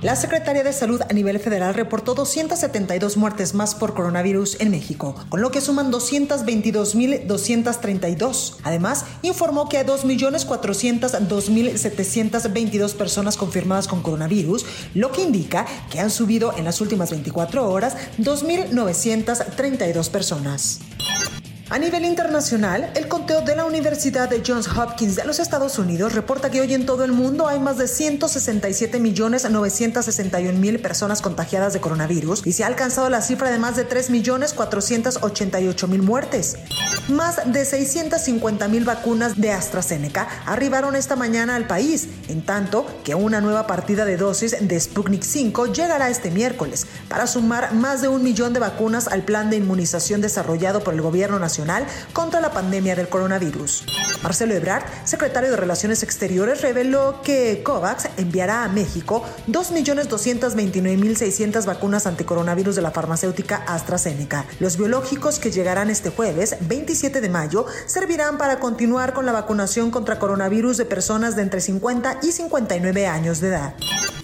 La Secretaría de Salud a nivel federal reportó 272 muertes más por coronavirus en México, con lo que suman 222.232. Además, informó que hay 2.402.722 personas confirmadas con coronavirus, lo que indica que han subido en las últimas 24 horas 2.932 personas. A nivel internacional, el conteo de la Universidad de Johns Hopkins de los Estados Unidos reporta que hoy en todo el mundo hay más de 167.961.000 personas contagiadas de coronavirus y se ha alcanzado la cifra de más de 3.488.000 muertes. Más de 650.000 vacunas de AstraZeneca arribaron esta mañana al país, en tanto que una nueva partida de dosis de Sputnik 5 llegará este miércoles para sumar más de un millón de vacunas al plan de inmunización desarrollado por el gobierno nacional contra la pandemia del coronavirus. Marcelo Ebrard, secretario de Relaciones Exteriores, reveló que COVAX enviará a México 2.229.600 vacunas anticoronavirus de la farmacéutica AstraZeneca. Los biológicos que llegarán este jueves, 27 de mayo, servirán para continuar con la vacunación contra coronavirus de personas de entre 50 y 59 años de edad.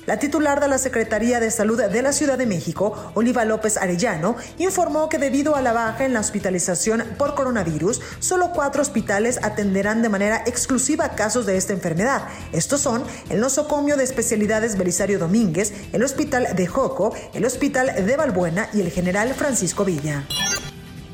La titular de la Secretaría de Salud de la Ciudad de México, Oliva López Arellano, informó que debido a la baja en la hospitalización por coronavirus, solo cuatro hospitales atenderán de manera exclusiva casos de esta enfermedad. Estos son el nosocomio de especialidades Belisario Domínguez, el Hospital de Joco, el Hospital de Balbuena y el General Francisco Villa.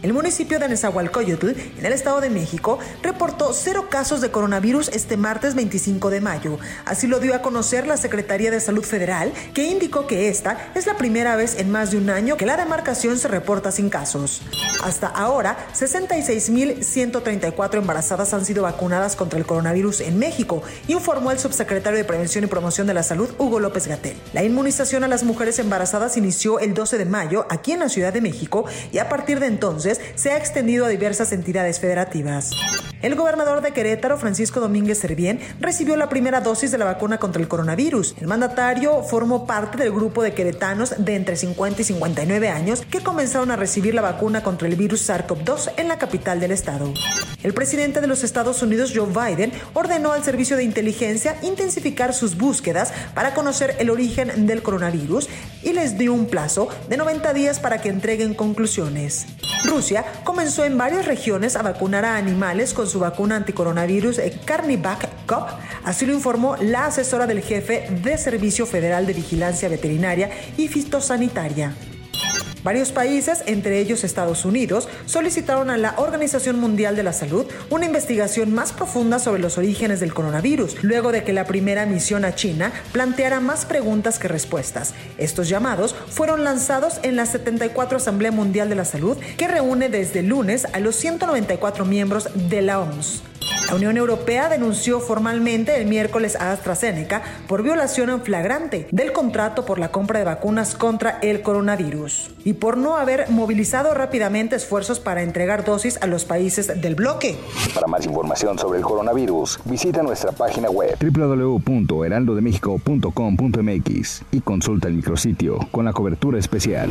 El municipio de Nezahualcóyotl, en el Estado de México, reportó cero casos de coronavirus este martes 25 de mayo. Así lo dio a conocer la Secretaría de Salud Federal, que indicó que esta es la primera vez en más de un año que la demarcación se reporta sin casos. Hasta ahora, 66.134 embarazadas han sido vacunadas contra el coronavirus en México, informó el subsecretario de Prevención y Promoción de la Salud, Hugo López Gatel. La inmunización a las mujeres embarazadas inició el 12 de mayo aquí en la Ciudad de México y a partir de se ha extendido a diversas entidades federativas. El gobernador de Querétaro, Francisco Domínguez Servién, recibió la primera dosis de la vacuna contra el coronavirus. El mandatario formó parte del grupo de queretanos de entre 50 y 59 años que comenzaron a recibir la vacuna contra el virus SARS-CoV-2 en la capital del estado. El presidente de los Estados Unidos, Joe Biden, ordenó al servicio de inteligencia intensificar sus búsquedas para conocer el origen del coronavirus y les dio un plazo de 90 días para que entreguen conclusiones. Rusia comenzó en varias regiones a vacunar a animales con su vacuna anticoronavirus Carnivac Cop, así lo informó la asesora del jefe de Servicio Federal de Vigilancia Veterinaria y Fitosanitaria. Varios países, entre ellos Estados Unidos, solicitaron a la Organización Mundial de la Salud una investigación más profunda sobre los orígenes del coronavirus, luego de que la primera misión a China planteara más preguntas que respuestas. Estos llamados fueron lanzados en la 74 Asamblea Mundial de la Salud, que reúne desde el lunes a los 194 miembros de la OMS. La Unión Europea denunció formalmente el miércoles a AstraZeneca por violación en flagrante del contrato por la compra de vacunas contra el coronavirus y por no haber movilizado rápidamente esfuerzos para entregar dosis a los países del bloque. Para más información sobre el coronavirus, visita nuestra página web www.heraldodemexico.com.mx y consulta el micrositio con la cobertura especial.